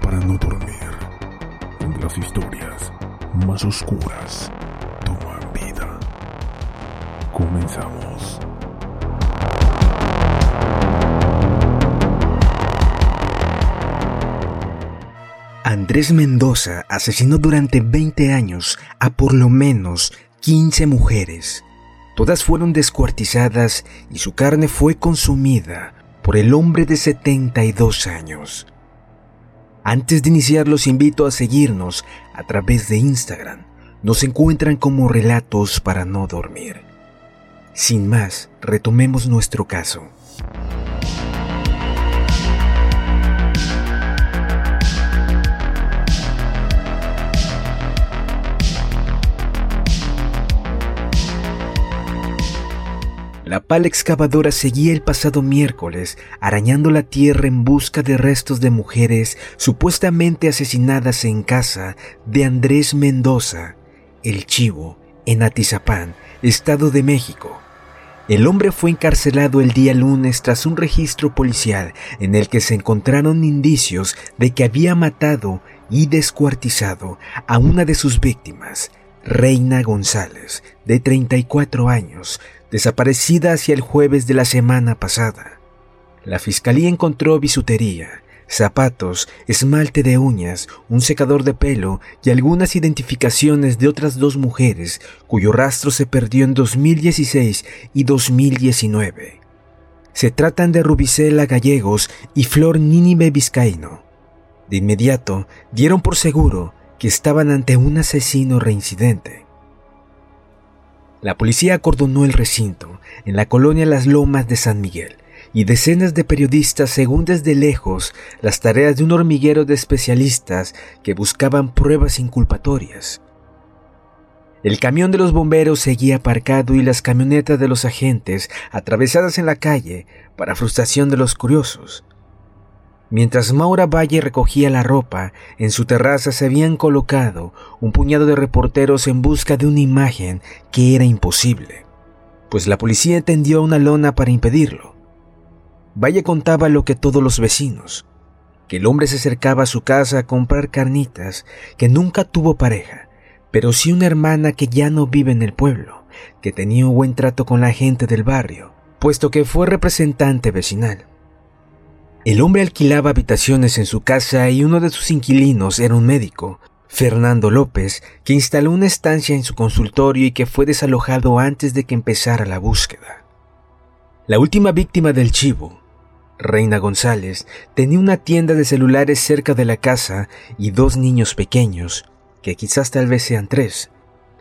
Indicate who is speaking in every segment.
Speaker 1: Para no dormir, donde las historias más oscuras toman vida. Comenzamos.
Speaker 2: Andrés Mendoza asesinó durante 20 años a por lo menos 15 mujeres. Todas fueron descuartizadas y su carne fue consumida por el hombre de 72 años. Antes de iniciar los invito a seguirnos a través de Instagram. Nos encuentran como relatos para no dormir. Sin más, retomemos nuestro caso. La pala excavadora seguía el pasado miércoles arañando la tierra en busca de restos de mujeres supuestamente asesinadas en casa de Andrés Mendoza, el Chivo, en Atizapán, Estado de México. El hombre fue encarcelado el día lunes tras un registro policial en el que se encontraron indicios de que había matado y descuartizado a una de sus víctimas, Reina González, de 34 años, desaparecida hacia el jueves de la semana pasada. La fiscalía encontró bisutería, zapatos, esmalte de uñas, un secador de pelo y algunas identificaciones de otras dos mujeres cuyo rastro se perdió en 2016 y 2019. Se tratan de Rubicela Gallegos y Flor Nínive Vizcaíno. De inmediato dieron por seguro que estaban ante un asesino reincidente. La policía acordonó el recinto en la colonia Las Lomas de San Miguel y decenas de periodistas según desde lejos las tareas de un hormiguero de especialistas que buscaban pruebas inculpatorias. El camión de los bomberos seguía aparcado y las camionetas de los agentes atravesadas en la calle para frustración de los curiosos. Mientras Maura Valle recogía la ropa, en su terraza se habían colocado un puñado de reporteros en busca de una imagen que era imposible, pues la policía tendió una lona para impedirlo. Valle contaba lo que todos los vecinos, que el hombre se acercaba a su casa a comprar carnitas, que nunca tuvo pareja, pero sí una hermana que ya no vive en el pueblo, que tenía un buen trato con la gente del barrio, puesto que fue representante vecinal. El hombre alquilaba habitaciones en su casa y uno de sus inquilinos era un médico, Fernando López, que instaló una estancia en su consultorio y que fue desalojado antes de que empezara la búsqueda. La última víctima del chivo, Reina González, tenía una tienda de celulares cerca de la casa y dos niños pequeños, que quizás tal vez sean tres.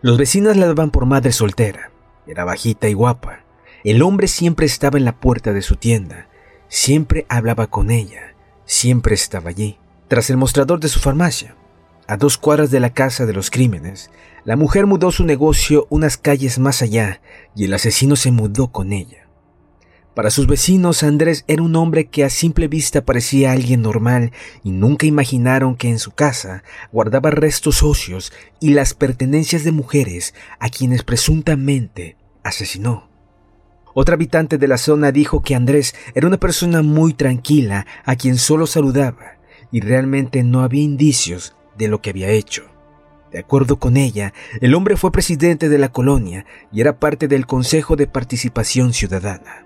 Speaker 2: Los vecinos la daban por madre soltera. Era bajita y guapa. El hombre siempre estaba en la puerta de su tienda, Siempre hablaba con ella, siempre estaba allí, tras el mostrador de su farmacia. A dos cuadras de la casa de los crímenes, la mujer mudó su negocio unas calles más allá y el asesino se mudó con ella. Para sus vecinos, Andrés era un hombre que a simple vista parecía alguien normal y nunca imaginaron que en su casa guardaba restos óseos y las pertenencias de mujeres a quienes presuntamente asesinó. Otra habitante de la zona dijo que Andrés era una persona muy tranquila a quien solo saludaba y realmente no había indicios de lo que había hecho. De acuerdo con ella, el hombre fue presidente de la colonia y era parte del Consejo de Participación Ciudadana.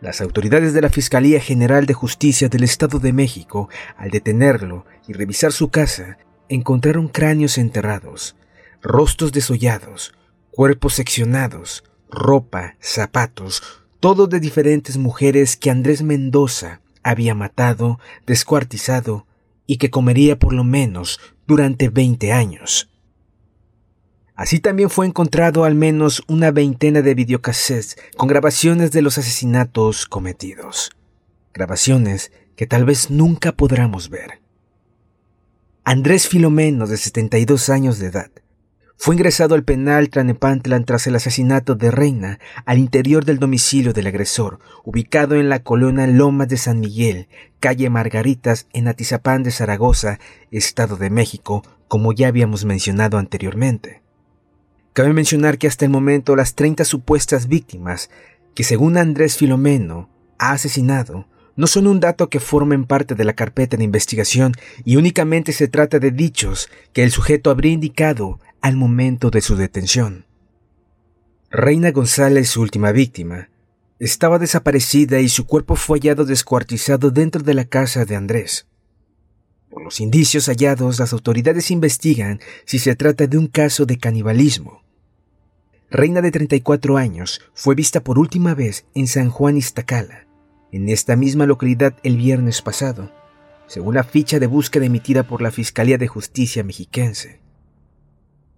Speaker 2: Las autoridades de la Fiscalía General de Justicia del Estado de México, al detenerlo y revisar su casa, encontraron cráneos enterrados, rostros desollados, cuerpos seccionados, ropa, zapatos, todo de diferentes mujeres que Andrés Mendoza había matado, descuartizado y que comería por lo menos durante 20 años. Así también fue encontrado al menos una veintena de videocassettes con grabaciones de los asesinatos cometidos. Grabaciones que tal vez nunca podremos ver. Andrés Filomeno, de 72 años de edad, fue ingresado al penal Tlanepantlan tras el asesinato de Reina al interior del domicilio del agresor, ubicado en la colonia Lomas de San Miguel, calle Margaritas, en Atizapán de Zaragoza, Estado de México, como ya habíamos mencionado anteriormente. Cabe mencionar que hasta el momento las 30 supuestas víctimas que según Andrés Filomeno ha asesinado no son un dato que formen parte de la carpeta de investigación y únicamente se trata de dichos que el sujeto habría indicado al momento de su detención. Reina González, su última víctima, estaba desaparecida y su cuerpo fue hallado descuartizado dentro de la casa de Andrés. Por los indicios hallados, las autoridades investigan si se trata de un caso de canibalismo. Reina de 34 años fue vista por última vez en San Juan Iztacala, en esta misma localidad el viernes pasado, según la ficha de búsqueda emitida por la Fiscalía de Justicia mexiquense.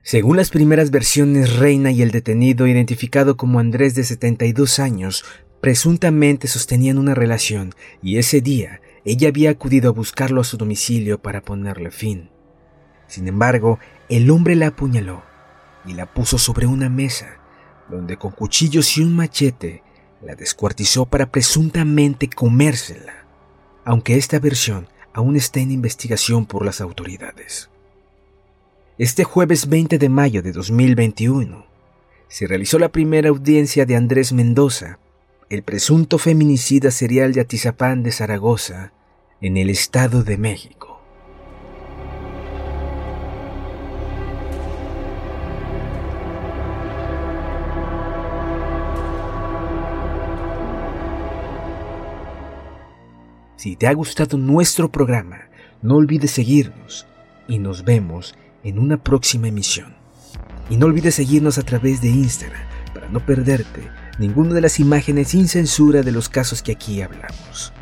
Speaker 2: Según las primeras versiones, Reina y el detenido, identificado como Andrés de 72 años, presuntamente sostenían una relación y ese día ella había acudido a buscarlo a su domicilio para ponerle fin. Sin embargo, el hombre la apuñaló y la puso sobre una mesa, donde con cuchillos y un machete la descuartizó para presuntamente comérsela, aunque esta versión aún está en investigación por las autoridades. Este jueves 20 de mayo de 2021 se realizó la primera audiencia de Andrés Mendoza, el presunto feminicida serial de Atizapán de Zaragoza, en el Estado de México. Si te ha gustado nuestro programa, no olvides seguirnos y nos vemos en una próxima emisión. Y no olvides seguirnos a través de Instagram para no perderte ninguna de las imágenes sin censura de los casos que aquí hablamos.